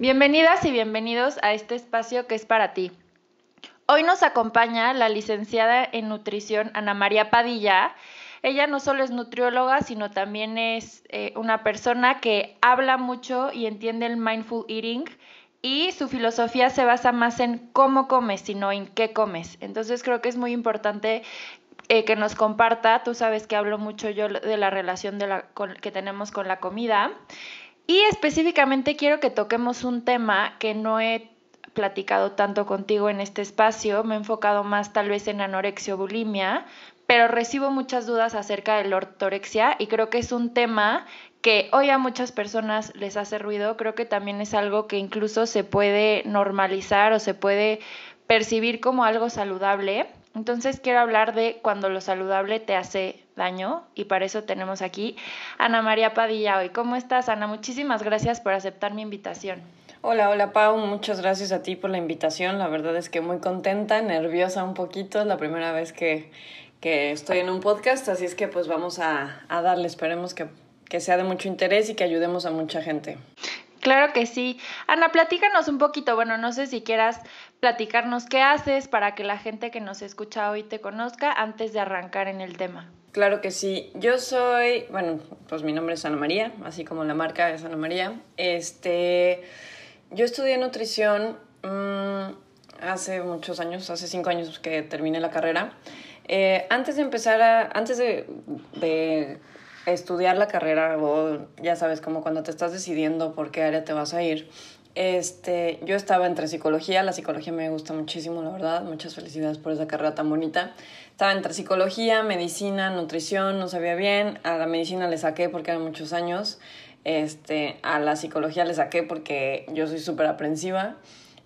Bienvenidas y bienvenidos a este espacio que es para ti. Hoy nos acompaña la licenciada en nutrición Ana María Padilla. Ella no solo es nutrióloga, sino también es eh, una persona que habla mucho y entiende el mindful eating y su filosofía se basa más en cómo comes, sino en qué comes. Entonces creo que es muy importante eh, que nos comparta, tú sabes que hablo mucho yo de la relación que tenemos con la comida y específicamente quiero que toquemos un tema que no he platicado tanto contigo en este espacio, me he enfocado más tal vez en anorexia bulimia, pero recibo muchas dudas acerca de la ortorexia y creo que es un tema que hoy a muchas personas les hace ruido, creo que también es algo que incluso se puede normalizar o se puede percibir como algo saludable. Entonces quiero hablar de cuando lo saludable te hace daño y para eso tenemos aquí Ana María Padilla hoy. ¿Cómo estás, Ana? Muchísimas gracias por aceptar mi invitación. Hola, hola Pau, muchas gracias a ti por la invitación. La verdad es que muy contenta, nerviosa un poquito, es la primera vez que, que estoy en un podcast, así es que pues vamos a, a darle, esperemos que, que sea de mucho interés y que ayudemos a mucha gente. Claro que sí. Ana, platícanos un poquito, bueno, no sé si quieras platicarnos qué haces para que la gente que nos escucha hoy te conozca antes de arrancar en el tema. Claro que sí. Yo soy, bueno, pues mi nombre es Ana María, así como la marca es Ana María. Este, yo estudié nutrición mmm, hace muchos años, hace cinco años que terminé la carrera. Eh, antes de empezar a, antes de, de estudiar la carrera o ya sabes, como cuando te estás decidiendo por qué área te vas a ir, este, yo estaba entre psicología, la psicología me gusta muchísimo, la verdad, muchas felicidades por esa carrera tan bonita. Estaba entre psicología, medicina, nutrición, no sabía bien, a la medicina le saqué porque eran muchos años, este, a la psicología le saqué porque yo soy súper aprensiva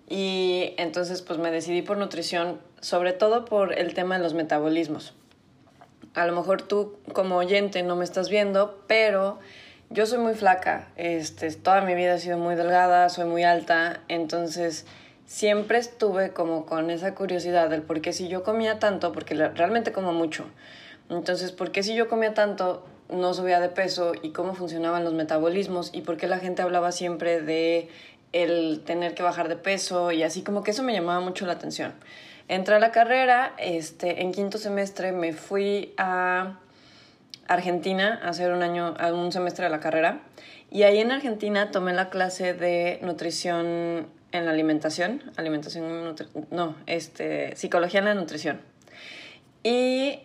y entonces pues me decidí por nutrición, sobre todo por el tema de los metabolismos. A lo mejor tú como oyente no me estás viendo, pero yo soy muy flaca, este, toda mi vida he sido muy delgada, soy muy alta, entonces siempre estuve como con esa curiosidad del por qué si yo comía tanto, porque realmente como mucho, entonces por qué si yo comía tanto no subía de peso y cómo funcionaban los metabolismos y por qué la gente hablaba siempre de el tener que bajar de peso y así como que eso me llamaba mucho la atención. Entré a la carrera, este, en quinto semestre me fui a Argentina a hacer un año, un semestre de la carrera. Y ahí en Argentina tomé la clase de nutrición en la alimentación, alimentación, no, este, psicología en la nutrición. Y,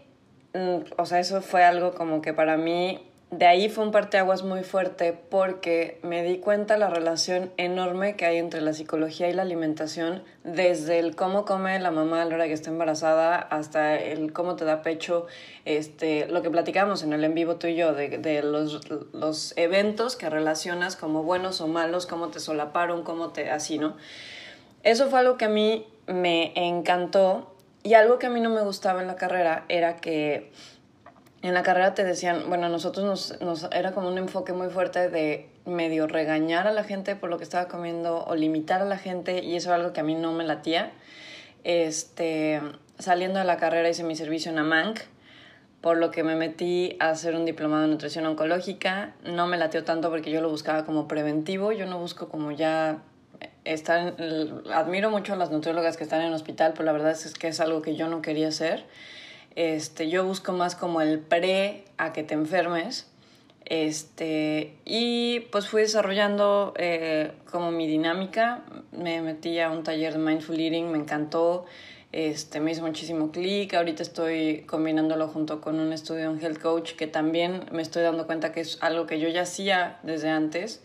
mm, o sea, eso fue algo como que para mí de ahí fue un parteaguas muy fuerte porque me di cuenta la relación enorme que hay entre la psicología y la alimentación, desde el cómo come la mamá a la hora que está embarazada hasta el cómo te da pecho, este, lo que platicamos en el en vivo tú y yo, de, de los, los eventos que relacionas como buenos o malos, cómo te solaparon, cómo te así, ¿no? Eso fue algo que a mí me encantó y algo que a mí no me gustaba en la carrera era que en la carrera te decían, bueno, nosotros nos, nos, era como un enfoque muy fuerte de medio regañar a la gente por lo que estaba comiendo o limitar a la gente y eso era algo que a mí no me latía. Este, saliendo de la carrera hice mi servicio en AMANC, por lo que me metí a hacer un diplomado en nutrición oncológica. No me latió tanto porque yo lo buscaba como preventivo, yo no busco como ya estar, admiro mucho a las nutriólogas que están en el hospital, pero la verdad es que es algo que yo no quería hacer. Este, yo busco más como el pre a que te enfermes. Este, y pues fui desarrollando eh, como mi dinámica. Me metí a un taller de Mindful Eating, me encantó. Este, me hizo muchísimo clic. Ahorita estoy combinándolo junto con un estudio en Health Coach que también me estoy dando cuenta que es algo que yo ya hacía desde antes.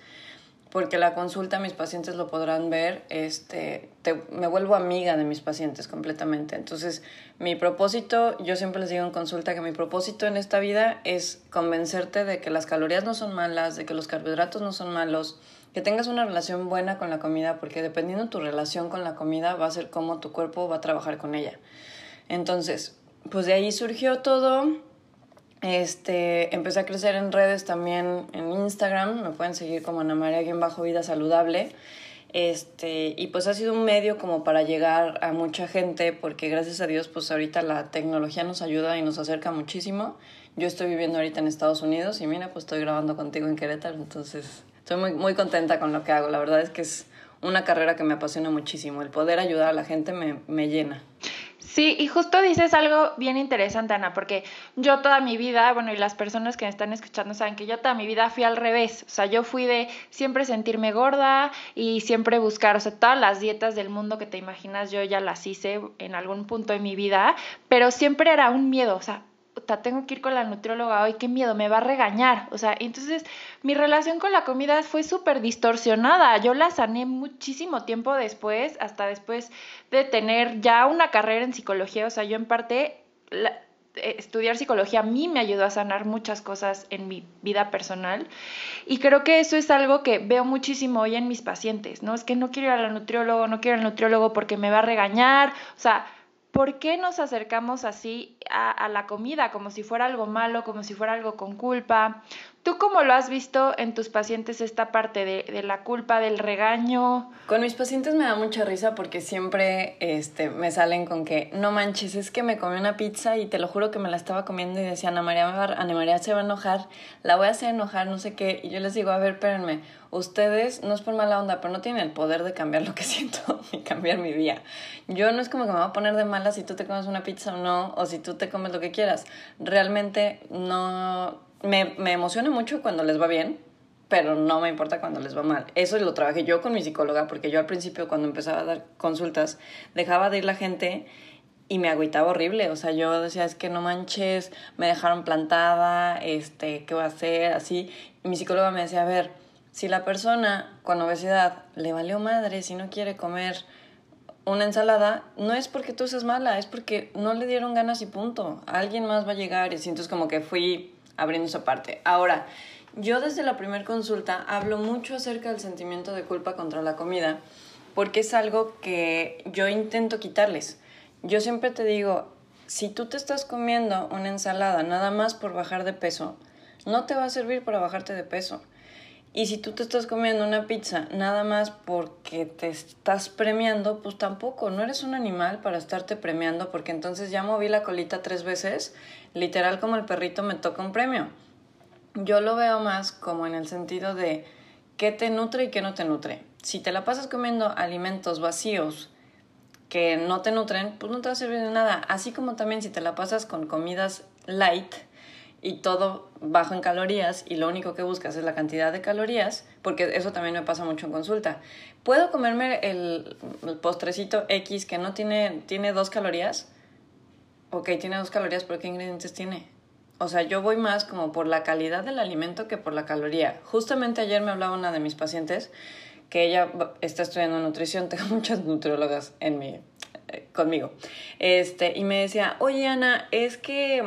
porque la consulta mis pacientes lo podrán ver, este, me vuelvo amiga de mis pacientes completamente. Entonces, mi propósito, yo siempre les digo en consulta que mi propósito en esta vida es convencerte de que las calorías no son malas, de que los carbohidratos no son malos, que tengas una relación buena con la comida, porque dependiendo de tu relación con la comida va a ser cómo tu cuerpo va a trabajar con ella. Entonces, pues de ahí surgió todo este, empecé a crecer en redes también en Instagram, me pueden seguir como Ana María bajo vida saludable. Este, y pues ha sido un medio como para llegar a mucha gente porque gracias a Dios pues ahorita la tecnología nos ayuda y nos acerca muchísimo. Yo estoy viviendo ahorita en Estados Unidos y mira pues estoy grabando contigo en Querétaro, entonces estoy muy, muy contenta con lo que hago. La verdad es que es una carrera que me apasiona muchísimo. El poder ayudar a la gente me, me llena. Sí, y justo dices algo bien interesante, Ana, porque yo toda mi vida, bueno, y las personas que me están escuchando saben que yo toda mi vida fui al revés, o sea, yo fui de siempre sentirme gorda y siempre buscar, o sea, todas las dietas del mundo que te imaginas, yo ya las hice en algún punto de mi vida, pero siempre era un miedo, o sea, tengo que ir con la nutrióloga hoy, qué miedo, me va a regañar. O sea, entonces mi relación con la comida fue súper distorsionada. Yo la sané muchísimo tiempo después, hasta después de tener ya una carrera en psicología. O sea, yo en parte, estudiar psicología a mí me ayudó a sanar muchas cosas en mi vida personal. Y creo que eso es algo que veo muchísimo hoy en mis pacientes, ¿no? Es que no quiero ir al nutriólogo, no quiero ir al nutriólogo porque me va a regañar. O sea, ¿por qué nos acercamos así a, la comida, como si fuera algo malo, como si fuera algo con culpa? ¿Tú cómo lo has visto en tus pacientes esta parte de, la culpa, del regaño? Con mis pacientes me da mucha risa porque siempre este, me salen con que, no manches, es que me comí una pizza y te lo juro que me la estaba comiendo y decía, Ana María, Ana María se va a enojar, la voy a hacer enojar, no sé qué. Y yo les digo, a ver, espérenme, ustedes, no es por mala onda, pero no tienen el poder de cambiar lo que siento ni cambiar mi día. Yo no es como que me voy a poner de mala si tú te comes una pizza o no, o si tú te comes lo que quieras. Realmente no... Me, me emociona mucho cuando les va bien, pero no me importa cuando les va mal. Eso lo trabajé yo con mi psicóloga, porque yo al principio cuando empezaba a dar consultas, dejaba de ir la gente y me agüitaba horrible, o sea, yo decía, es que no manches, me dejaron plantada, este, ¿qué voy a hacer? Así, y mi psicóloga me decía, a ver, si la persona con obesidad le valió madre si no quiere comer una ensalada, no es porque tú seas mala, es porque no le dieron ganas y punto. Alguien más va a llegar y entonces como que fui abriendo esa parte. Ahora, yo desde la primera consulta hablo mucho acerca del sentimiento de culpa contra la comida porque es algo que yo intento quitarles. Yo siempre te digo, si tú te estás comiendo una ensalada nada más por bajar de peso, no te va a servir para bajarte de peso. Y si tú te estás comiendo una pizza nada más porque te estás premiando, pues tampoco, no eres un animal para estarte premiando porque entonces ya moví la colita tres veces, literal como el perrito me toca un premio. Yo lo veo más como en el sentido de qué te nutre y qué no te nutre. Si te la pasas comiendo alimentos vacíos que no te nutren, pues no te va a servir de nada. Así como también si te la pasas con comidas light, y todo bajo en calorías y lo único que buscas es la cantidad de calorías, porque eso también me pasa mucho en consulta. ¿Puedo comerme el, postrecito X que no tiene, tiene dos calorías? Ok, tiene dos calorías, pero ¿qué ingredientes tiene? O sea, yo voy más como por la calidad del alimento que por la caloría. Justamente ayer me hablaba una de mis pacientes que ella está estudiando nutrición, tengo muchas nutriólogas en mi, eh, conmigo, este, y me decía, oye Ana, es que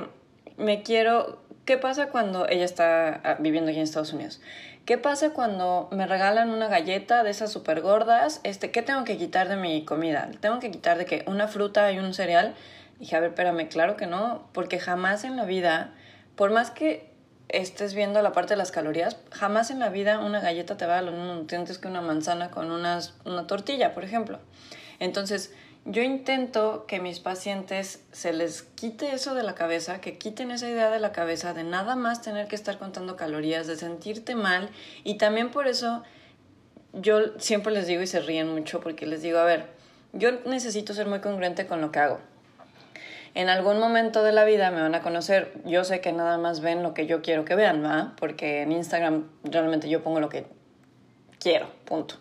me quiero, ¿Qué pasa cuando ella está ah, viviendo aquí en Estados Unidos? ¿Qué pasa cuando me regalan una galleta de esas súper gordas? Este, ¿Qué tengo que quitar de mi comida? ¿Tengo que quitar de que una fruta y un cereal? Dije, a ver, espérame, claro que no, porque jamás en la vida, por más que estés viendo la parte de las calorías, jamás en la vida una galleta te va a los nutrientes que una manzana con unas, una tortilla, por ejemplo. Entonces, yo intento que mis pacientes se les quite eso de la cabeza, que quiten esa idea de la cabeza de nada más tener que estar contando calorías, de sentirte mal. Y también por eso yo siempre les digo y se ríen mucho porque les digo, a ver, yo necesito ser muy congruente con lo que hago. En algún momento de la vida me van a conocer. Yo sé que nada más ven lo que yo quiero que vean, ¿va? Porque en Instagram realmente yo pongo lo que quiero, punto.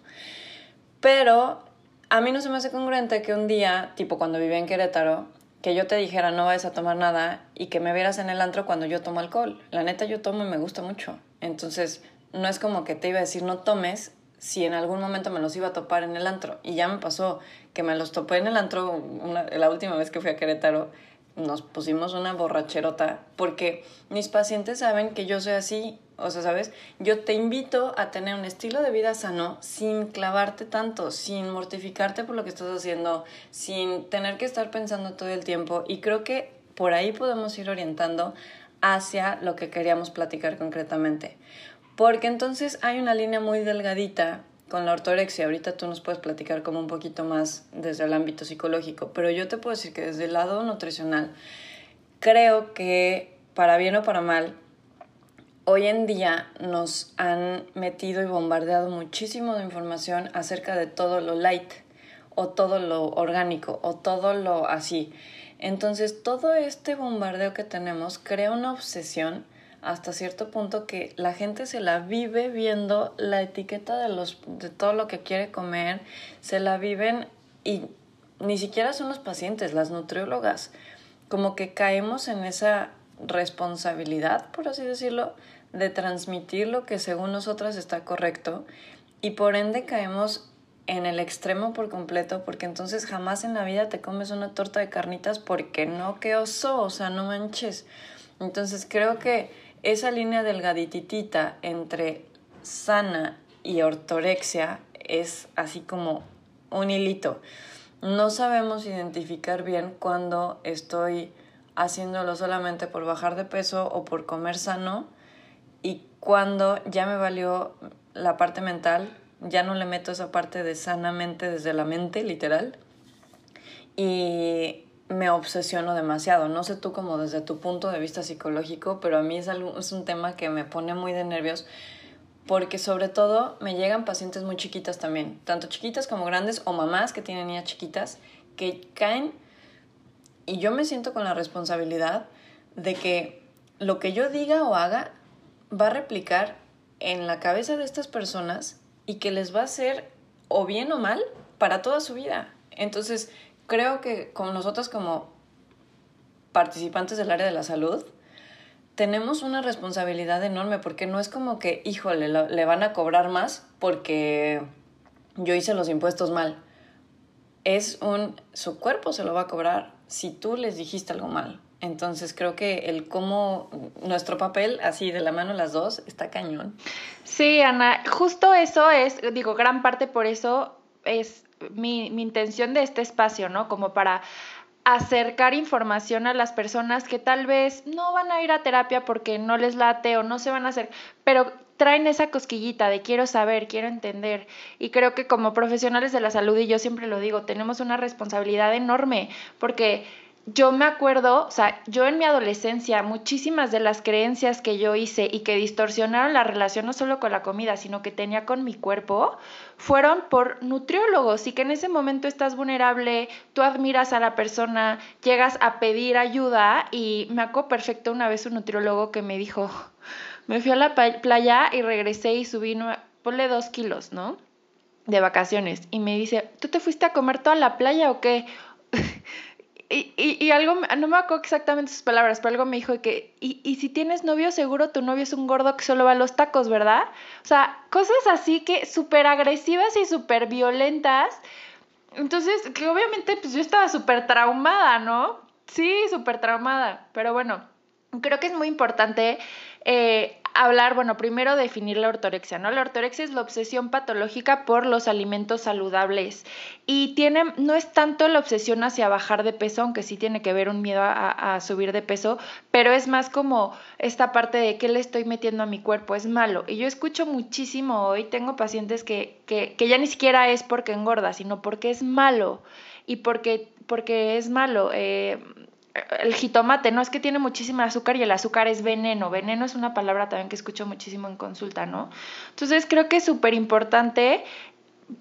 Pero a mí no se me hace congruente que un día, tipo cuando vivía en Querétaro, que yo te dijera no vayas a tomar nada y que me vieras en el antro cuando yo tomo alcohol. La neta yo tomo y me gusta mucho. Entonces, no es como que te iba a decir no tomes si en algún momento me los iba a topar en el antro. Y ya me pasó que me los topé en el antro la última vez que fui a Querétaro. Nos pusimos una borracherota porque mis pacientes saben que yo soy así. O sea, ¿sabes? Yo te invito a tener un estilo de vida sano sin clavarte tanto, sin mortificarte por lo que estás haciendo, sin tener que estar pensando todo el tiempo. Y creo que por ahí podemos ir orientando hacia lo que queríamos platicar concretamente. Porque entonces hay una línea muy delgadita con la ortorexia. Ahorita tú nos puedes platicar como un poquito más desde el ámbito psicológico, pero yo te puedo decir que desde el lado nutricional, creo que para bien o para mal, hoy en día nos han metido y bombardeado muchísimo de información acerca de todo lo light o todo lo orgánico o todo lo así. Entonces todo este bombardeo que tenemos crea una obsesión hasta cierto punto que la gente se la vive viendo la etiqueta de, los, de todo lo que quiere comer, se la viven y ni siquiera son los pacientes, las nutriólogas, como que caemos en esa responsabilidad, por así decirlo, de transmitir lo que según nosotras está correcto y por ende caemos en el extremo por completo porque entonces jamás en la vida te comes una torta de carnitas porque no, qué oso, o sea, no manches. Entonces creo que esa línea delgadititita entre sana y ortorexia es así como un hilito. No sabemos identificar bien cuando estoy haciéndolo solamente por bajar de peso o por comer sano y cuando ya me valió la parte mental, ya no le meto esa parte de sanamente desde la mente, literal. Y me obsesiono demasiado. No sé tú como desde tu punto de vista psicológico, pero a mí es, algo, es un tema que me pone muy de nervios porque sobre todo me llegan pacientes muy chiquitas también, tanto chiquitas como grandes o mamás que tienen niñas chiquitas que caen y yo me siento con la responsabilidad de que lo que yo diga o haga va a replicar en la cabeza de estas personas y que les va a hacer o bien o mal para toda su vida. Entonces, creo que con nosotros como participantes del área de la salud, tenemos una responsabilidad enorme porque no es como que, híjole, le van a cobrar más porque yo hice los impuestos mal. Es un, su cuerpo se lo va a cobrar si tú les dijiste algo mal. Entonces creo que el cómo nuestro papel, así de la mano las dos, está cañón. Sí, Ana, justo eso es, digo, gran parte por eso es mi, intención de este espacio, ¿no? Como para acercar información a las personas que tal vez no van a ir a terapia porque no les late o no se van a hacer, pero traen esa cosquillita de quiero saber, quiero entender. Y creo que como profesionales de la salud, y yo siempre lo digo, tenemos una responsabilidad enorme porque yo me acuerdo, o sea, yo en mi adolescencia, muchísimas de las creencias que yo hice y que distorsionaron la relación no solo con la comida, sino que tenía con mi cuerpo, fueron por nutriólogos y que en ese momento estás vulnerable, tú admiras a la persona, llegas a pedir ayuda y me acuerdo perfecto una vez un nutriólogo que me dijo, me fui a la playa y regresé y subí, ponle dos kilos, ¿no? De vacaciones. Y me dice, ¿tú te fuiste a comer toda la playa o qué? Y, y, algo, no me acuerdo exactamente sus palabras, pero algo me dijo que, y, y si tienes novio, seguro tu novio es un gordo que solo va a los tacos, ¿verdad? O sea, cosas así que súper agresivas y súper violentas. Entonces, que obviamente, pues yo estaba súper traumada, ¿no? Sí, súper traumada. Pero bueno, creo que es muy importante eh, hablar, bueno, primero definir la ortorexia, ¿no? La ortorexia es la obsesión patológica por los alimentos saludables y tiene, no es tanto la obsesión hacia bajar de peso, aunque sí tiene que ver un miedo a, subir de peso, pero es más como esta parte de qué le estoy metiendo a mi cuerpo, es malo. Y yo escucho muchísimo hoy, tengo pacientes que, que, que ya ni siquiera es porque engorda, sino porque es malo y porque, porque es malo. Eh, el jitomate, no es que tiene muchísima azúcar y el azúcar es veneno. Veneno es una palabra también que escucho muchísimo en consulta, ¿no? Entonces creo que es súper importante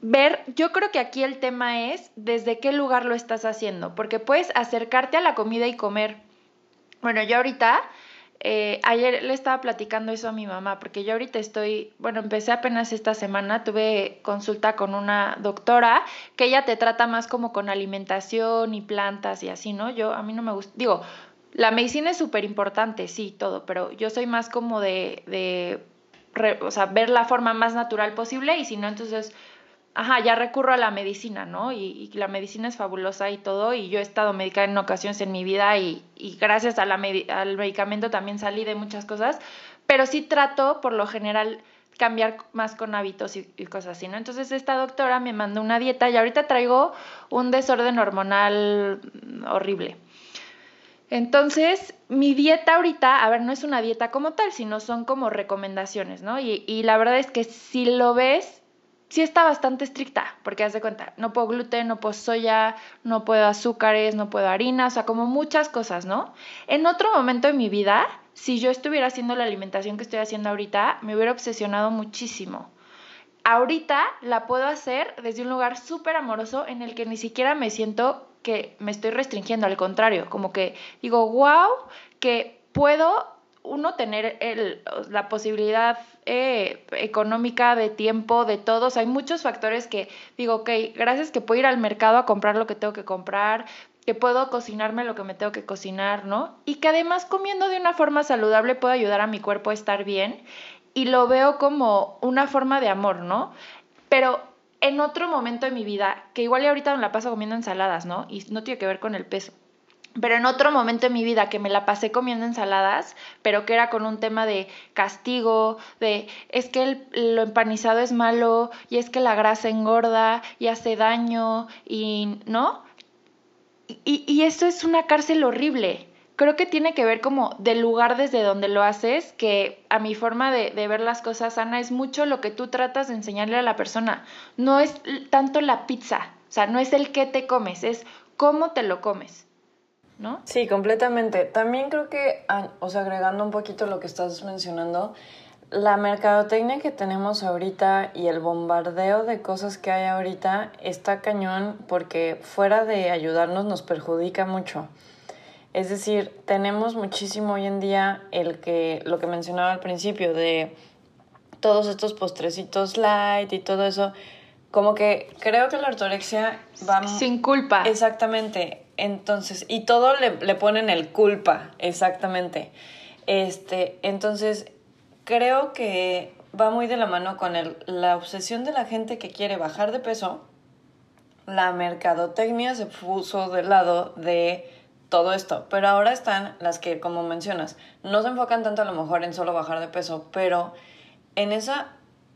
ver, yo creo que aquí el tema es desde qué lugar lo estás haciendo, porque puedes acercarte a la comida y comer. Bueno, yo ahorita eh, ayer le estaba platicando eso a mi mamá, porque yo ahorita estoy, bueno, empecé apenas esta semana, tuve consulta con una doctora que ella te trata más como con alimentación y plantas y así, ¿no? Yo, a mí no me gusta, digo, la medicina es súper importante, sí, todo, pero yo soy más como de, de o sea, ver la forma más natural posible y si no, entonces, ajá, ya recurro a la medicina, ¿no? Y, la medicina es fabulosa y todo, y yo he estado medicada en ocasiones en mi vida y, gracias a al medicamento también salí de muchas cosas, pero sí trato, por lo general, cambiar más con hábitos y, cosas así, ¿no? Entonces esta doctora me mandó una dieta y ahorita traigo un desorden hormonal horrible. Entonces, mi dieta ahorita, a ver, no es una dieta como tal, sino son como recomendaciones, ¿no? Y la verdad es que si lo ves, sí está bastante estricta, porque haz de cuenta, no puedo gluten, no puedo soya, no puedo azúcares, no puedo harina, o sea, como muchas cosas, ¿no? En otro momento de mi vida, si yo estuviera haciendo la alimentación que estoy haciendo ahorita, me hubiera obsesionado muchísimo. Ahorita la puedo hacer desde un lugar súper amoroso en el que ni siquiera me siento que me estoy restringiendo, al contrario, como que digo, wow, que puedo uno tener el, la posibilidad eh, económica, de tiempo, de todos. hay muchos factores que digo, ok, gracias que puedo ir al mercado a comprar lo que tengo que comprar, que puedo cocinarme lo que me tengo que cocinar, ¿no? Y que además comiendo de una forma saludable puedo ayudar a mi cuerpo a estar bien y lo veo como una forma de amor, ¿no? Pero en otro momento de mi vida, que igual y ahorita me la paso comiendo ensaladas, ¿no? Y no tiene que ver con el peso. Pero en otro momento de mi vida que me la pasé comiendo ensaladas, pero que era con un tema de castigo, de es que lo empanizado es malo y es que la grasa engorda y hace daño y, ¿no? Y, y eso es una cárcel horrible creo que tiene que ver como del lugar desde donde lo haces, que a mi forma de, ver las cosas, Ana, es mucho lo que tú tratas de enseñarle a la persona. No es tanto la pizza, o sea, no es el qué te comes, es cómo te lo comes. ¿No? Sí, completamente. También creo que, o sea, agregando un poquito lo que estás mencionando, la mercadotecnia que tenemos ahorita y el bombardeo de cosas que hay ahorita está cañón porque fuera de ayudarnos nos perjudica mucho. Es decir, tenemos muchísimo hoy en día el que, lo que mencionaba al principio, de todos estos postrecitos light y todo eso. Como que creo que la ortorexia va... Sin culpa. Exactamente. Entonces, y todo le, le ponen el culpa, exactamente. Este, entonces, creo que va muy de la mano con el, la obsesión de la gente que quiere bajar de peso. La mercadotecnia se puso del lado de todo esto. Pero ahora están las que, como mencionas, no se enfocan tanto a lo mejor en solo bajar de peso, pero en esa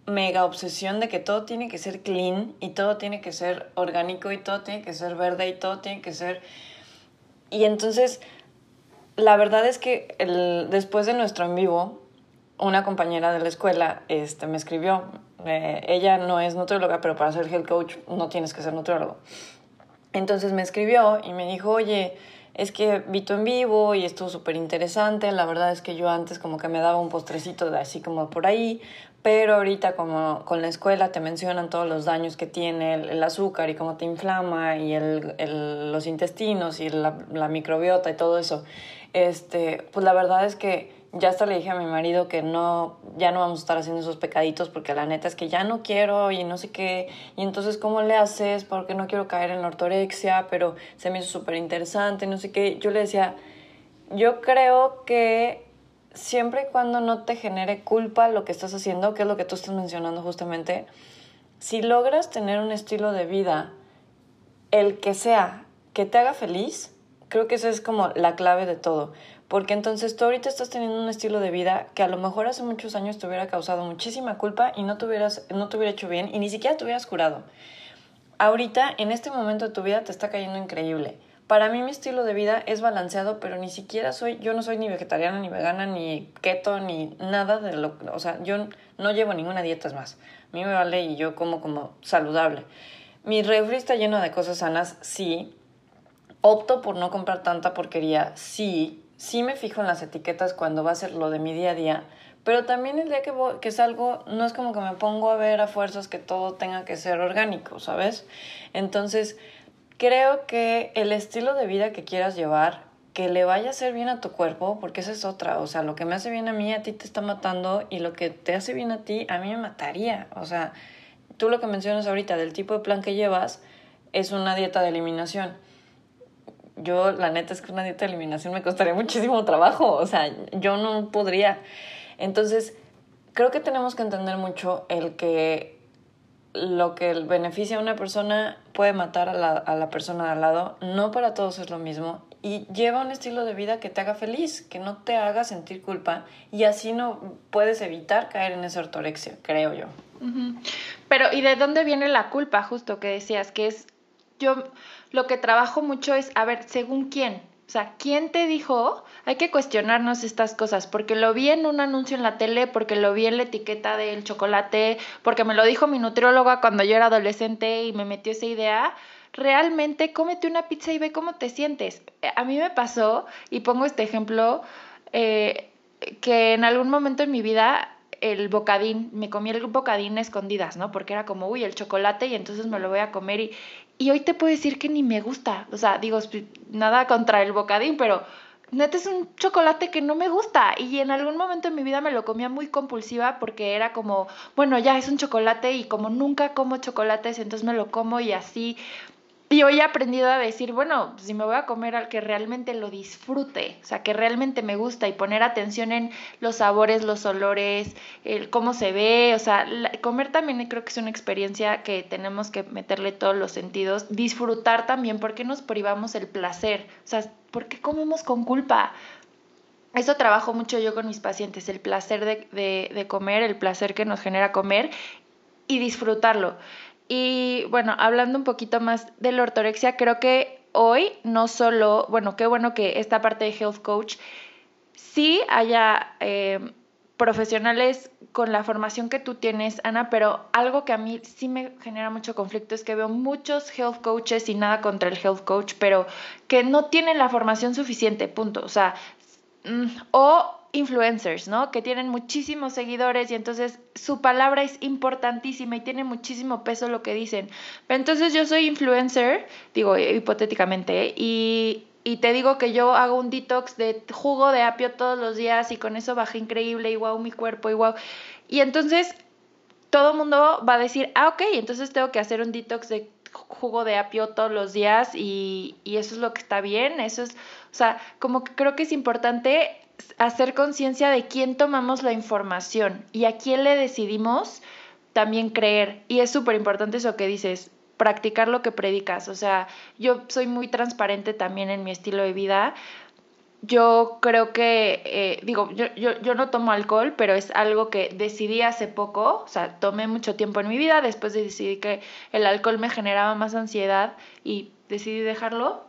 mega obsesión de que todo tiene que ser clean y todo tiene que ser orgánico y todo tiene que ser verde y todo tiene que ser... Y entonces, la verdad es que después de nuestro en vivo, una compañera de la escuela este, me escribió, eh, ella no es nutrióloga, pero para ser health coach no tienes que ser nutriólogo. Entonces me escribió y me dijo, oye, es que vi tu en vivo y estuvo súper interesante. La verdad es que yo antes como que me daba un postrecito de así como por ahí, pero ahorita como con la escuela te mencionan todos los daños que tiene el, azúcar y cómo te inflama y el, el, los intestinos y la, la microbiota y todo eso. Este, pues la verdad es que ya hasta le dije a mi marido que no, ya no vamos a estar haciendo esos pecaditos porque la neta es que ya no quiero y no sé qué. Y entonces, ¿cómo le haces? Porque no quiero caer en la ortorexia, pero se me hizo súper interesante, no sé qué. Yo le decía, yo creo que siempre y cuando no te genere culpa lo que estás haciendo, que es lo que tú estás mencionando justamente, si logras tener un estilo de vida, el que sea, que te haga feliz, creo que esa es como la clave de todo. Porque entonces tú ahorita estás teniendo un estilo de vida que a lo mejor hace muchos años te hubiera causado muchísima culpa y no te, hubieras, no te hubiera hecho bien y ni siquiera te hubieras curado. Ahorita, en este momento de tu vida, te está cayendo increíble. Para mí mi estilo de vida es balanceado, pero ni siquiera soy, yo no soy ni vegetariana, ni vegana, ni keto, ni nada de lo, o sea, yo no llevo ninguna dieta más. A mí me vale y yo como como saludable. Mi refri está lleno de cosas sanas, sí. Opto por no comprar tanta porquería, sí sí me fijo en las etiquetas cuando va a ser lo de mi día a día, pero también el día que, que salgo no es como que me pongo a ver a fuerzas que todo tenga que ser orgánico, ¿sabes? Entonces, creo que el estilo de vida que quieras llevar, que le vaya a hacer bien a tu cuerpo, porque esa es otra, o sea, lo que me hace bien a mí, a ti te está matando, y lo que te hace bien a ti, a mí me mataría, o sea, tú lo que mencionas ahorita del tipo de plan que llevas es una dieta de eliminación yo la neta es que una dieta de eliminación me costaría muchísimo trabajo, o sea, yo no podría. Entonces, creo que tenemos que entender mucho el que lo que beneficia a una persona puede matar a la, a la persona de al lado. No para todos es lo mismo. Y lleva un estilo de vida que te haga feliz, que no te haga sentir culpa. Y así no puedes evitar caer en esa ortorexia, creo yo. Pero, ¿y de dónde viene la culpa? Justo que decías, que es, yo lo que trabajo mucho es, a ver, según quién. O sea, ¿quién te dijo? Hay que cuestionarnos estas cosas, porque lo vi en un anuncio en la tele, porque lo vi en la etiqueta del chocolate, porque me lo dijo mi nutrióloga cuando yo era adolescente y me metió esa idea. Realmente cómete una pizza y ve cómo te sientes. A mí me pasó, y pongo este ejemplo, eh, que en algún momento en mi vida el bocadín, me comí el bocadín escondidas, ¿no? Porque era como, uy, el chocolate y entonces me lo voy a comer y, y hoy te puedo decir que ni me gusta, o sea, digo, nada contra el bocadín, pero neta es un chocolate que no me gusta y en algún momento en mi vida me lo comía muy compulsiva porque era como, bueno, ya es un chocolate y como nunca como chocolates, entonces me lo como y así y hoy he aprendido a decir, bueno, si me voy a comer al que realmente lo disfrute, o sea, que realmente me gusta y poner atención en los sabores, los olores, el cómo se ve, o sea, comer también creo que es una experiencia que tenemos que meterle todos los sentidos, disfrutar también, porque nos privamos el placer? O sea, ¿por qué comemos con culpa? Eso trabajo mucho yo con mis pacientes, el placer de, de comer, el placer que nos genera comer y disfrutarlo. Y bueno, hablando un poquito más de la ortorexia, creo que hoy no solo, bueno, qué bueno que esta parte de Health Coach sí haya eh, profesionales con la formación que tú tienes, Ana, pero algo que a mí sí me genera mucho conflicto es que veo muchos health coaches y nada contra el health coach, pero que no tienen la formación suficiente, punto. O sea, mm, o influencers, ¿no? Que tienen muchísimos seguidores y entonces su palabra es importantísima y tiene muchísimo peso lo que dicen. Pero entonces yo soy influencer, digo hipotéticamente, y, y te digo que yo hago un detox de jugo de apio todos los días y con eso bajé increíble y wow mi cuerpo y wow. Y entonces todo el mundo va a decir, ah, ok, entonces tengo que hacer un detox de jugo de apio todos los días y, y eso es lo que está bien, eso es, o sea, como que creo que es importante hacer conciencia de quién tomamos la información y a quién le decidimos también creer. Y es súper importante eso que dices, practicar lo que predicas. O sea, yo soy muy transparente también en mi estilo de vida. Yo creo que, eh, digo, yo, yo, yo, no tomo alcohol, pero es algo que decidí hace poco, o sea, tomé mucho tiempo en mi vida, después decidí que el alcohol me generaba más ansiedad y decidí dejarlo,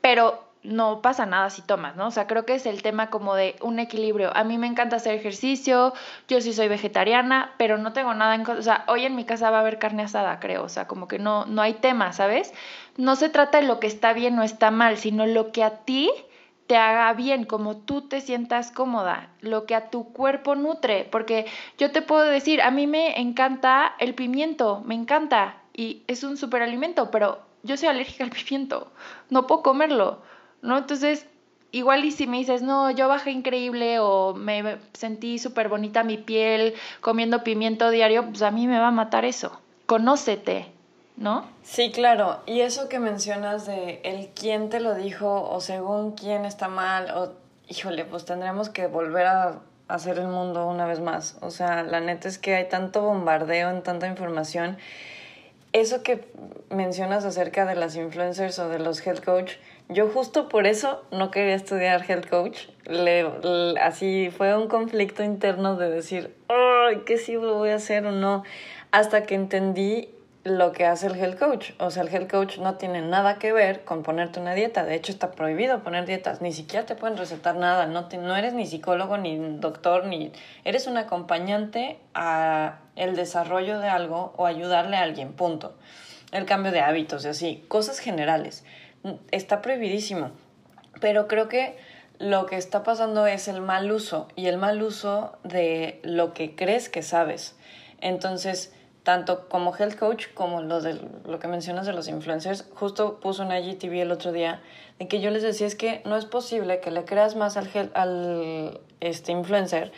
pero no pasa nada si tomas, ¿no? O sea, creo que es el tema como de un equilibrio. A mí me encanta hacer ejercicio, yo sí soy vegetariana, pero no tengo nada en... O sea, hoy en mi casa va a haber carne asada, creo. O sea, como que no, no hay tema, ¿sabes? No se trata de lo que está bien o está mal, sino lo que a ti te haga bien, como tú te sientas cómoda, lo que a tu cuerpo nutre, porque yo te puedo decir, a mí me encanta el pimiento, me encanta, y es un superalimento, pero yo soy alérgica al pimiento, no puedo comerlo. ¿No? Entonces, igual y si me dices, no, yo bajé increíble o me sentí súper bonita mi piel comiendo pimiento diario, pues a mí me va a matar eso. Conócete, ¿no? Sí, claro. Y eso que mencionas de el quién te lo dijo o según quién está mal o, híjole, pues tendremos que volver a hacer el mundo una vez más. O sea, la neta es que hay tanto bombardeo en tanta información. Eso que mencionas acerca de las influencers o de los health coach, yo justo por eso no quería estudiar health coach. Le, así fue un conflicto interno de decir, ay, ¿qué sí lo voy a hacer o no? Hasta que entendí lo que hace el health coach. O sea, el health coach no tiene nada que ver con ponerte una dieta. De hecho, está prohibido poner dietas. Ni siquiera te pueden recetar nada. No, no eres ni psicólogo, ni doctor, ni... Eres un acompañante a el desarrollo de algo o ayudarle a alguien, punto. El cambio de hábitos y así. Cosas generales está prohibidísimo. Pero creo que lo que está pasando es el mal uso y el mal uso de lo que crees que sabes. Entonces, tanto como health coach como lo, de, lo que mencionas de los influencers, justo puso una IGTV el otro día en que yo les decía es que no es posible que le creas más al, al este influencer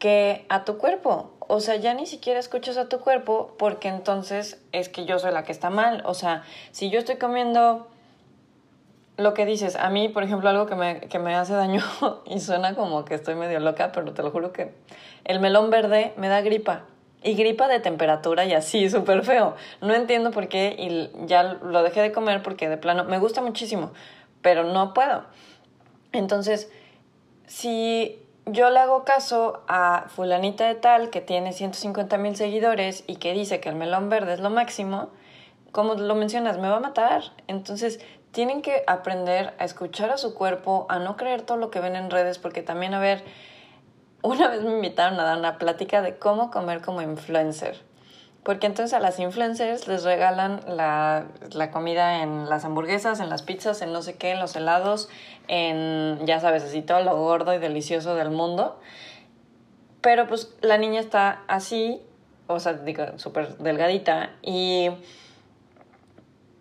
que a tu cuerpo. O sea, ya ni siquiera escuchas a tu cuerpo porque entonces es que yo soy la que está mal. O sea, si yo estoy comiendo lo que dices, a mí, por ejemplo, algo que me, que me hace daño y suena como que estoy medio loca, pero te lo juro que el melón verde me da gripa. Y gripa de temperatura y así, súper feo. No entiendo por qué y ya lo dejé de comer porque de plano me gusta muchísimo, pero no puedo. Entonces, si yo le hago caso a fulanita de tal que tiene 150 mil seguidores y que dice que el melón verde es lo máximo, como lo mencionas, me va a matar. Entonces, tienen que aprender a escuchar a su cuerpo, a no creer todo lo que ven en redes, porque también, a ver, una vez me invitaron a dar una plática de cómo comer como influencer. Porque entonces a las influencers les regalan la, la, comida en las hamburguesas, en las pizzas, en no sé qué, en los helados, en, ya sabes, así todo lo gordo y delicioso del mundo. Pero pues la niña está así, o sea, digo, súper delgadita y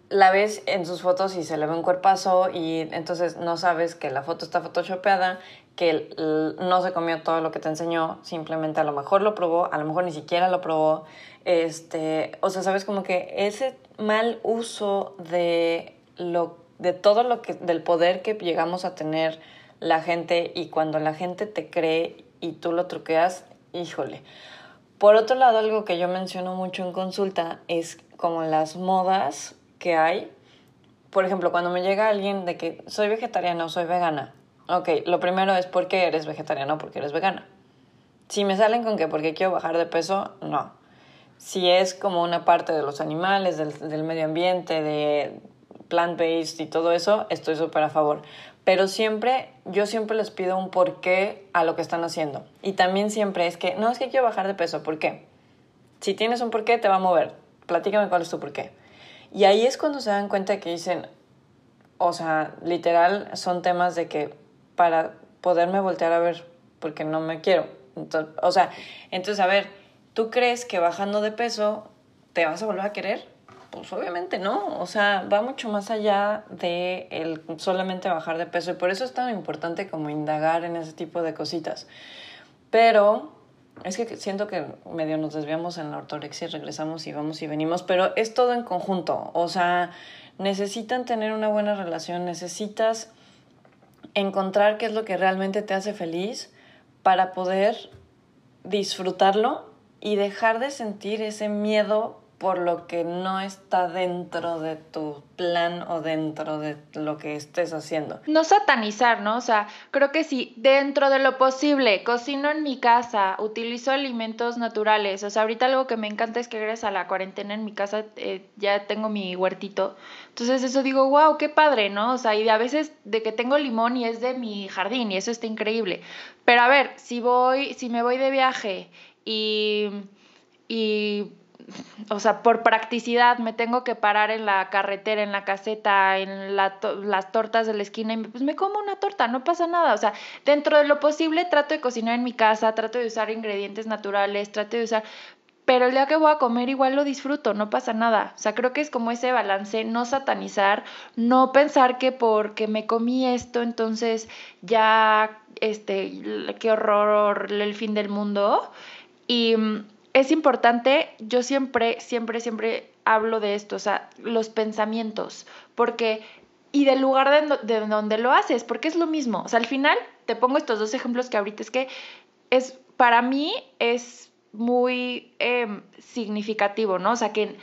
la ves en sus fotos y se le ve un cuerpazo y entonces no sabes que la foto está photoshopeada, que no se comió todo lo que te enseñó, simplemente a lo mejor lo probó, a lo mejor ni siquiera lo probó. Este, o sea, sabes como que ese mal uso de lo de todo lo que del poder que llegamos a tener la gente y cuando la gente te cree y tú lo truqueas, híjole. Por otro lado, algo que yo menciono mucho en consulta es como las modas que hay. Por ejemplo, cuando me llega alguien de que soy vegetariana o soy vegana, ok, lo primero es por qué eres vegetariana o porque eres vegana. Si me salen con que porque quiero bajar de peso, no. Si es como una parte de los animales, del, del medio ambiente, de plant-based y todo eso, estoy súper a favor. Pero siempre, yo siempre les pido un porqué a lo que están haciendo. Y también siempre es que, no, es que quiero bajar de peso, ¿por qué? Si tienes un porqué, te va a mover. Platícame cuál es tu porqué. Y ahí es cuando se dan cuenta que dicen, o sea, literal son temas de que para poderme voltear a ver, porque no me quiero. o sea, entonces, a ver, ¿tú crees que bajando de peso te vas a volver a querer? Pues obviamente no, o sea, va mucho más allá de el solamente bajar de peso y por eso es tan importante como indagar en ese tipo de cositas. Pero es que siento que medio nos desviamos en la ortorexia y regresamos y vamos y venimos, pero es todo en conjunto. O sea, necesitan tener una buena relación, necesitas encontrar qué es lo que realmente te hace feliz para poder disfrutarlo y dejar de sentir ese miedo por lo que no está dentro de tu plan o dentro de lo que estés haciendo. No satanizar, ¿no? O sea, creo que sí, dentro de lo posible, cocino en mi casa, utilizo alimentos naturales. O sea, ahorita algo que me encanta es que gracias a la cuarentena en mi casa eh, ya tengo mi huertito. Entonces eso digo, wow, qué padre, ¿no? O sea, y a veces de que tengo limón y es de mi jardín y eso está increíble. Pero a ver, si voy, si me voy de viaje y... y o sea, por practicidad me tengo que parar en la carretera, en la caseta, en las tortas de la esquina y pues me como una torta, no pasa nada. O sea, dentro de lo posible trato de cocinar en mi casa, trato de usar ingredientes naturales, trato de usar... Pero el día que voy a comer igual lo disfruto, no pasa nada. O sea, creo que es como ese balance, no satanizar, no pensar que porque me comí esto, entonces ya, este, qué horror, el fin del mundo. Y es importante, yo siempre, siempre, siempre hablo de esto, o sea, los pensamientos, porque, y del lugar de, donde lo haces, porque es lo mismo, o sea, al final, te pongo estos dos ejemplos que ahorita es que es, para mí es muy em, significativo, ¿no? O sea, que,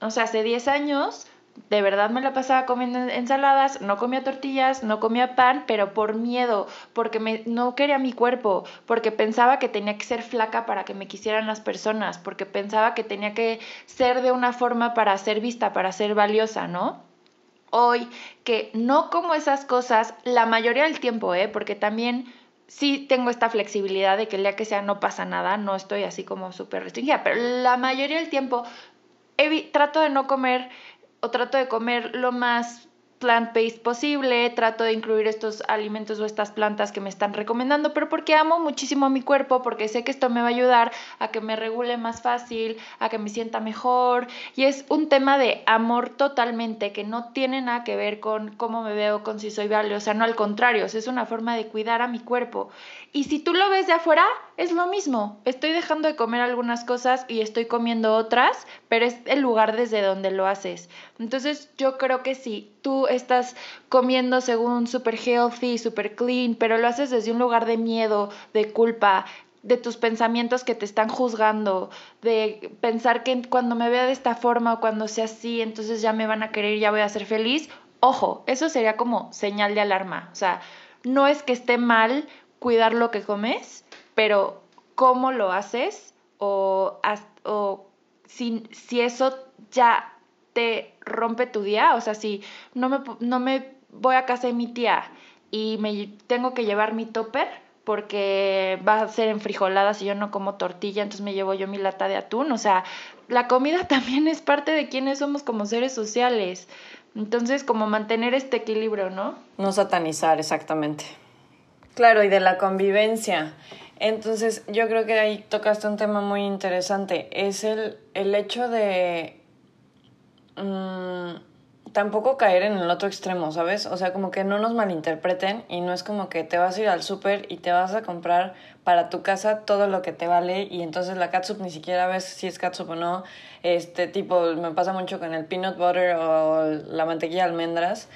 o sea, hace 10 años de verdad me la pasaba comiendo ensaladas, no comía tortillas, no comía pan, pero por miedo, porque me, no quería mi cuerpo, porque pensaba que tenía que ser flaca para que me quisieran las personas, porque pensaba que tenía que ser de una forma para ser vista, para ser valiosa, ¿no? Hoy que no como esas cosas la mayoría del tiempo, ¿eh? Porque también sí tengo esta flexibilidad de que el día que sea no pasa nada, no estoy así como súper restringida, pero la mayoría del tiempo trato de no comer o trato de comer lo más plant-based posible, trato de incluir estos alimentos o estas plantas que me están recomendando, pero porque amo muchísimo a mi cuerpo, porque sé que esto me va a ayudar a que me regule más fácil, a que me sienta mejor, y es un tema de amor totalmente que no tiene nada que ver con cómo me veo, con si soy valiosa, no al contrario, es una forma de cuidar a mi cuerpo. Y si tú lo ves de afuera, es lo mismo. Estoy dejando de comer algunas cosas y estoy comiendo otras, pero es el lugar desde donde lo haces. Entonces yo creo que si tú estás comiendo según super healthy, super clean, pero lo haces desde un lugar de miedo, de culpa, de tus pensamientos que te están juzgando, de pensar que cuando me vea de esta forma o cuando sea así, entonces ya me van a querer, ya voy a ser feliz. Ojo, eso sería como señal de alarma. O sea, no es que esté mal cuidar lo que comes, pero cómo lo haces o, o si, si eso ya te rompe tu día, o sea, si no me, no me voy a casa de mi tía y me tengo que llevar mi topper, porque va a ser en frijoladas y yo no como tortilla, entonces me llevo yo mi lata de atún. O sea, la comida también es parte de quienes somos como seres sociales. Entonces, como mantener este equilibrio, ¿no? No satanizar, exactamente. Claro, y de la convivencia. Entonces, yo creo que ahí tocaste un tema muy interesante. Es el, el hecho de... Mm, tampoco caer en el otro extremo, ¿sabes? O sea, como que no nos malinterpreten y no es como que te vas a ir al súper y te vas a comprar para tu casa todo lo que te vale y entonces la catsup ni siquiera ves si es catsup o no. Este tipo, me pasa mucho con el peanut butter o la mantequilla de almendras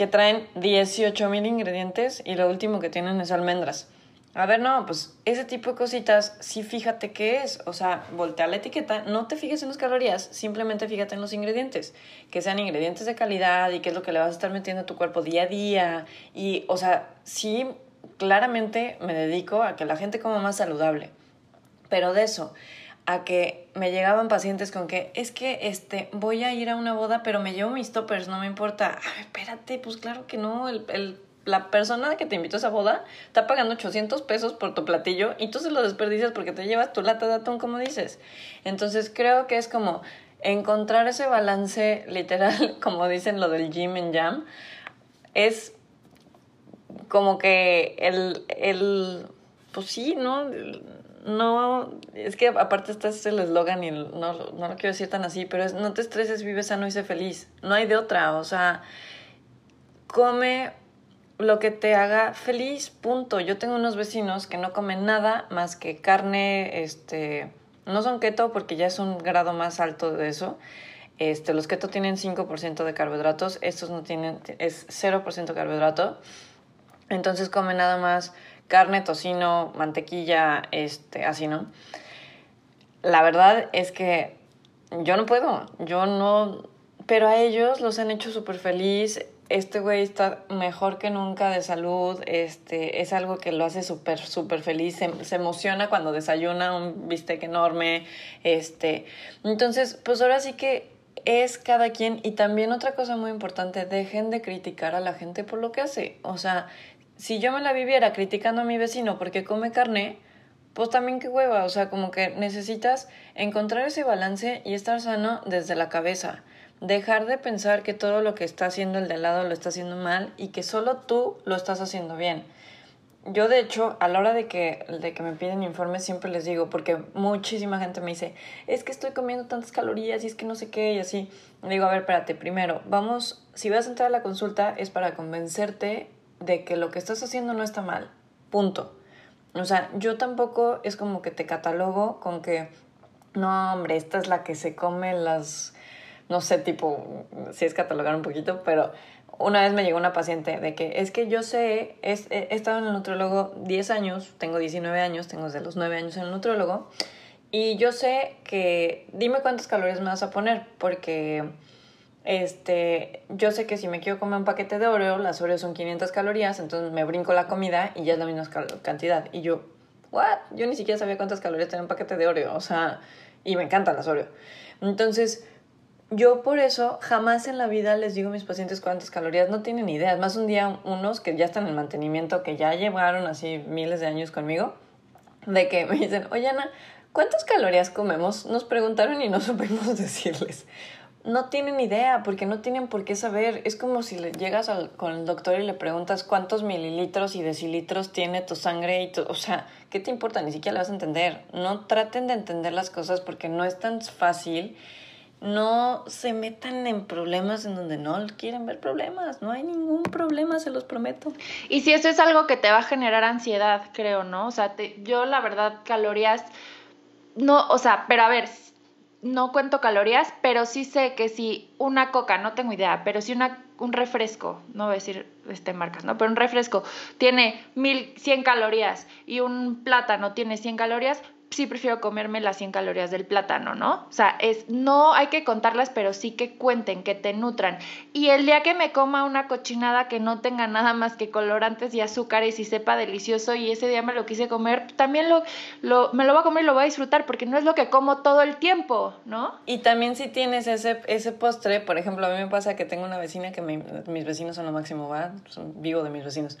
que traen 18 mil ingredientes y lo último que tienen es almendras. A ver, no, pues ese tipo de cositas, sí fíjate qué es. O sea, voltea la etiqueta, no te fijes en las calorías, simplemente fíjate en los ingredientes. Que sean ingredientes de calidad y qué es lo que le vas a estar metiendo a tu cuerpo día a día. Y, o sea, sí, claramente me dedico a que la gente coma más saludable. Pero de eso, a que me llegaban pacientes con que es que este voy a ir a una boda, pero me llevo mis toppers, no me importa. Ay, espérate, pues claro que no, el, el la persona que te invitó a esa boda está pagando 800 pesos por tu platillo y tú se lo desperdicias porque te llevas tu lata de atún, como dices. Entonces creo que es como encontrar ese balance literal, como dicen lo del gym en jam, es como que el, el pues sí, ¿no? No, es que aparte está el eslogan y no, no lo quiero decir tan así, pero es no te estreses, vive sano y sé feliz. No hay de otra, o sea, come lo que te haga feliz, punto. Yo tengo unos vecinos que no comen nada más que carne, este, no son keto porque ya es un grado más alto de eso. Este, los keto tienen 5% de carbohidratos, estos no tienen, es 0% carbohidrato. Entonces comen nada más carne, tocino, mantequilla, este, así, ¿no? La verdad es que yo no puedo, yo no, pero a ellos los han hecho súper feliz este güey está mejor que nunca de salud, este, es algo que lo hace súper, súper feliz, se, emociona cuando desayuna un bistec enorme, este, entonces, pues ahora sí que es cada quien. Y también otra cosa muy importante, dejen de criticar a la gente por lo que hace, o sea, si yo me la viviera criticando a mi vecino porque come carne, pues también qué hueva, o sea, como que necesitas encontrar ese balance y estar sano desde la cabeza dejar de pensar que todo lo que está haciendo el de al lado lo está haciendo mal y que solo tú lo estás haciendo bien. Yo de hecho, a la hora de que, de que me piden informes, siempre les digo, porque muchísima gente me dice, es que estoy comiendo tantas calorías y es que no sé qué y así. Le digo, a ver, espérate, primero, vamos, si vas a entrar a la consulta es para convencerte de que lo que estás haciendo no está mal. Punto. O sea, yo tampoco es como que te catalogo con que, no, hombre, esta es la que se come las no sé, tipo, si es catalogar un poquito, pero una vez me llegó una paciente de que es que yo sé, he estado en el nutrólogo 10 años, tengo 19 años, tengo desde los 9 años en el nutrólogo, y yo sé que, dime cuántas calorías me vas a poner, porque este, yo sé que si me quiero comer un paquete de Oreo, las Oreo son 500 calorías, entonces me brinco la comida y ya es la misma cantidad. Y yo, ¿what? Yo ni siquiera sabía cuántas calorías tenía un paquete de Oreo, o sea, y me encantan las Oreo. Entonces, yo por eso jamás en la vida les digo a mis pacientes cuántas calorías, no tienen idea. Más un día unos que ya están en mantenimiento, que ya llevaron así miles de años conmigo, de que me dicen, oye Ana, ¿cuántas calorías comemos? Nos preguntaron y no supimos decirles. No tienen idea, porque no tienen por qué saber. Es como si le llegas al, con el doctor y le preguntas cuántos mililitros y decilitros tiene tu sangre y tu, o sea, ¿qué te importa? Ni siquiera le vas a entender. No traten de entender las cosas porque no es tan fácil no se metan en problemas en donde no quieren ver problemas. No hay ningún problema, se los prometo. Y si eso es algo que te va a generar ansiedad, creo, ¿no? O sea, yo la verdad, calorías, no, o sea, pero a ver, no cuento calorías, pero sí sé que si una coca, no tengo idea, pero si una, un refresco, no voy a decir este, marcas, ¿no? Pero un refresco tiene 1100 calorías y un plátano tiene 100 calorías, sí prefiero comerme las 100 calorías del plátano, ¿no? O sea, es, no hay que contarlas, pero sí que cuenten, que te nutran. Y el día que me coma una cochinada que no tenga nada más que colorantes y azúcares y sepa delicioso y ese día me lo quise comer, también lo, lo, me lo voy a comer y lo voy a disfrutar porque no es lo que como todo el tiempo, ¿no? Y también si tienes ese, ese postre, por ejemplo, a mí me pasa que tengo una vecina que mis vecinos son lo máximo, ¿va? Son vivo de mis vecinos.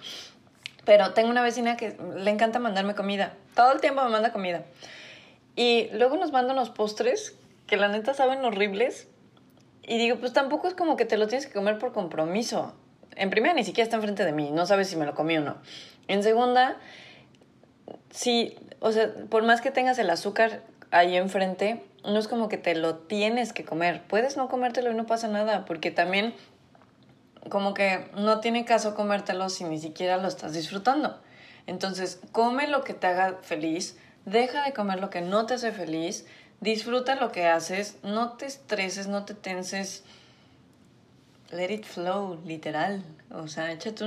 Pero tengo una vecina que le encanta mandarme comida. Todo el tiempo me manda comida. Y luego nos manda unos postres que la neta saben horribles. Y digo, pues tampoco es como que te lo tienes que comer por compromiso. En primera, ni siquiera está enfrente de mí. No sabes si me lo comí o no. En segunda, sí, o sea, por más que tengas el azúcar ahí enfrente, no es como que te lo tienes que comer. Puedes no comértelo y no pasa nada, porque también como que no tiene caso comértelo si ni siquiera lo estás disfrutando. Entonces, come lo que te haga feliz, deja de comer lo que no te hace feliz, disfruta lo que haces, no te estreses, no te tenses. Let it flow, literal. O sea, échate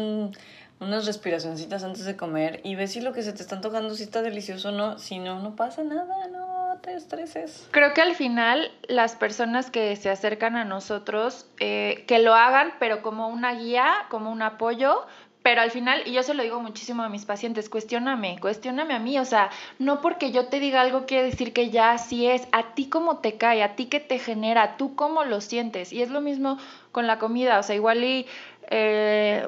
unas respiracioncitas antes de comer y ve si lo que se te está tocando si está delicioso o no. Si no, no pasa nada, no estreses. Creo que al final las personas que se acercan a nosotros, eh, que lo hagan, pero como una guía, como un apoyo, pero al final, y yo se lo digo muchísimo a mis pacientes, cuestióname, cuestióname a mí, o sea, no porque yo te diga algo quiere decir que ya así es, a ti cómo te cae, a ti qué te genera, tú cómo lo sientes. Y es lo mismo con la comida, o sea, igual y eh,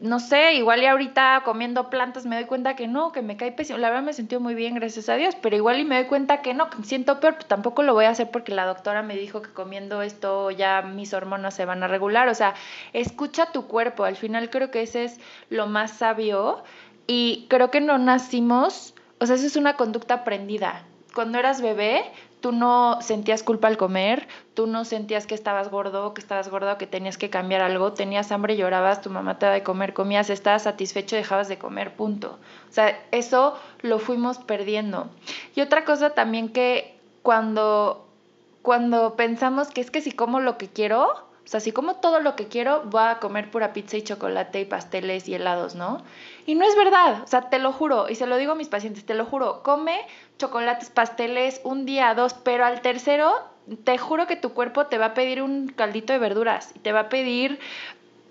no sé, igual y ahorita comiendo plantas me doy cuenta que no, que me cae pésimo. La verdad me sentí muy bien, gracias a Dios, pero igual y me doy cuenta que no, que me siento peor, pues tampoco lo voy a hacer porque la doctora me dijo que comiendo esto ya mis hormonas se van a regular. O sea, escucha tu cuerpo, al final creo que ese es lo más sabio y creo que no nacimos, o sea, eso es una conducta aprendida. Cuando eras bebé, tú no sentías culpa al comer, tú no sentías que estabas gordo, que estabas gordo, que tenías que cambiar algo, tenías hambre, llorabas, tu mamá te daba de comer, comías, estabas satisfecho, dejabas de comer, punto. O sea, eso lo fuimos perdiendo. Y otra cosa también que cuando, cuando pensamos que es que si como lo que quiero, o sea, si como todo lo que quiero, voy a comer pura pizza y chocolate y pasteles y helados, ¿no? Y no es verdad, o sea, te lo juro, y se lo digo a mis pacientes, te lo juro, come chocolates, pasteles un día, dos, pero al tercero, te juro que tu cuerpo te va a pedir un caldito de verduras y te va a pedir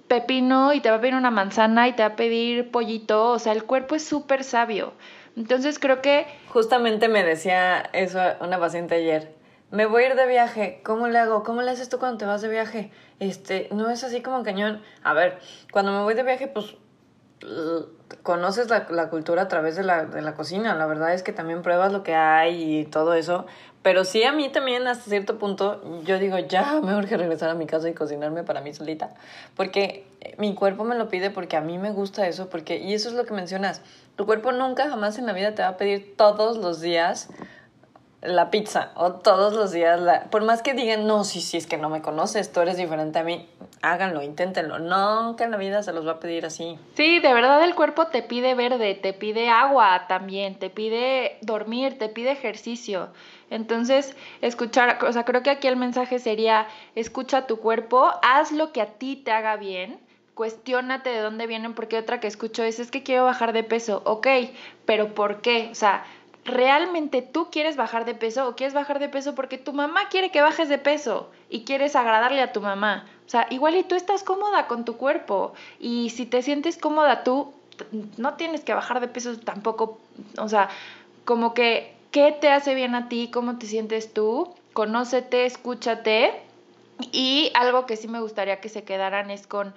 pepino y te va a pedir una manzana y te va a pedir pollito, o sea, el cuerpo es súper sabio. Entonces creo que... Justamente me decía eso una paciente ayer, me voy a ir de viaje, ¿cómo le hago? ¿Cómo le haces tú cuando te vas de viaje? Este, no es así como cañón. A ver, cuando me voy de viaje, pues conoces la, la, cultura a través de la, de la cocina. La verdad es que también pruebas lo que hay y todo eso. Pero sí, a mí también, hasta cierto punto, yo digo, ya me urge regresar a mi casa y cocinarme para mí solita. Porque mi cuerpo me lo pide, porque a mí me gusta eso. porque Y eso es lo que mencionas. Tu cuerpo nunca, jamás en la vida te va a pedir todos los días la pizza o todos los días la por más que digan no sí sí es que no me conoces tú eres diferente a mí háganlo inténtenlo. Que en la vida se los va a pedir así. Sí de verdad el cuerpo te pide verde te pide agua también te pide dormir te pide ejercicio. Entonces escuchar o sea creo que aquí el mensaje sería escucha tu cuerpo haz lo que a ti te haga bien cuestiónate de dónde vienen porque otra que escucho es es que quiero bajar de peso ok pero por qué o sea realmente tú quieres bajar de peso o quieres bajar de peso porque tu mamá quiere que bajes de peso y quieres agradarle a tu mamá. O sea, igual y tú estás cómoda con tu cuerpo y si te sientes cómoda tú, no tienes que bajar de peso tampoco. O sea, como que, ¿qué te hace bien a ti? ¿Cómo te sientes tú? Conócete, escúchate. Y algo que sí me gustaría que se quedaran es con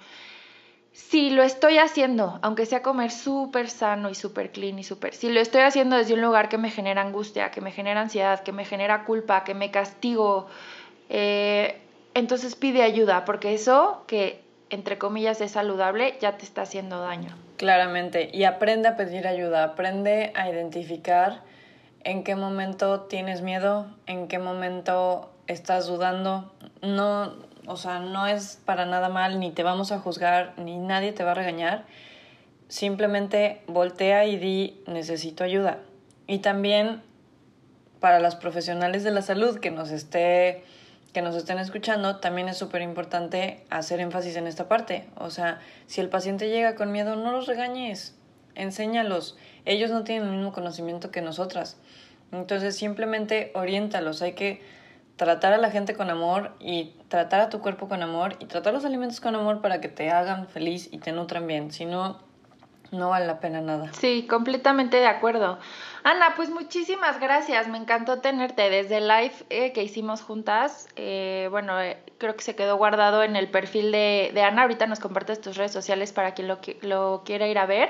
si lo estoy haciendo, aunque sea comer súper sano y súper clean y súper, si lo estoy haciendo desde un lugar que me genera angustia, que me genera ansiedad, que me genera culpa, que me castigo, eh, entonces pide ayuda, porque eso que entre comillas es saludable ya te está haciendo daño. Claramente, y aprende a pedir ayuda, aprende a identificar en qué momento tienes miedo, en qué momento estás dudando. No, o sea, no es para nada mal, ni te vamos a juzgar, ni nadie te va a regañar. Simplemente voltea y di, necesito ayuda. Y también, para las profesionales de la salud que nos esté que nos estén escuchando, también es súper importante hacer énfasis en esta parte. O sea, si el paciente llega con miedo, no los regañes, enséñalos. Ellos no tienen el mismo conocimiento que nosotras. Entonces, simplemente oriéntalos. Hay que tratar a la gente con amor y tratar a tu cuerpo con amor y tratar los alimentos con amor para que te hagan feliz y te nutran bien. Si no, no vale la pena nada. Sí, completamente de acuerdo. Ana, pues muchísimas gracias. Me encantó tenerte desde el live eh, que hicimos juntas. Eh, bueno, eh, creo que se quedó guardado en el perfil de, de, Ana. Ahorita nos compartes tus redes sociales para quien lo, lo quiera ir a ver.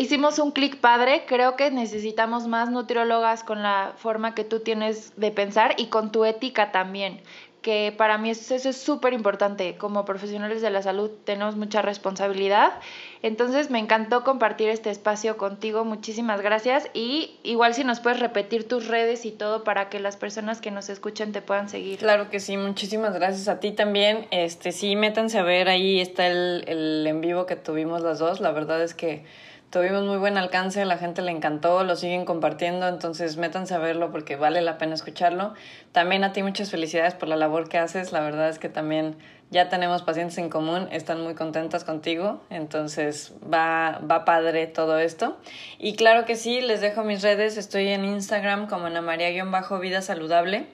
Hicimos un clic padre, creo que necesitamos más nutriólogas con la forma que tú tienes de pensar y con tu ética también que para mí eso, es súper importante. Como profesionales de la salud tenemos mucha responsabilidad. Entonces me encantó compartir este espacio contigo. Muchísimas gracias. Y igual si nos puedes repetir tus redes y todo para que las personas que nos escuchen te puedan seguir. Claro que sí, muchísimas gracias a ti también. Este sí, métanse a ver, ahí está el, el en vivo que tuvimos las dos. La verdad es que tuvimos muy buen alcance, la gente le encantó, lo siguen compartiendo, entonces métanse a verlo porque vale la pena escucharlo. También a ti muchas felicidades por la labor que haces, la verdad es que también ya tenemos pacientes en común, están muy contentas contigo, entonces va, va padre todo esto. Y claro que sí, les dejo mis redes, estoy en Instagram como Ana María-Vida Saludable.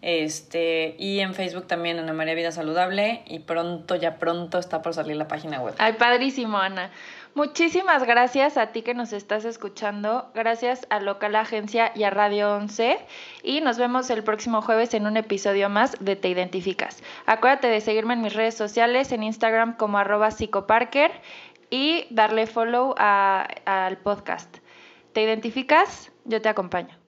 Este, y en Facebook también Ana María Vida Saludable y pronto, ya pronto está por salir la página web. Ay, padrísimo, Ana. Muchísimas gracias a ti que nos estás escuchando, gracias a Local Agencia y a Radio 11 y nos vemos el próximo jueves en un episodio más de Te Identificas. Acuérdate de seguirme en mis redes sociales, en Instagram como arroba psicoparker y darle follow al podcast. ¿Te identificas? Yo te acompaño.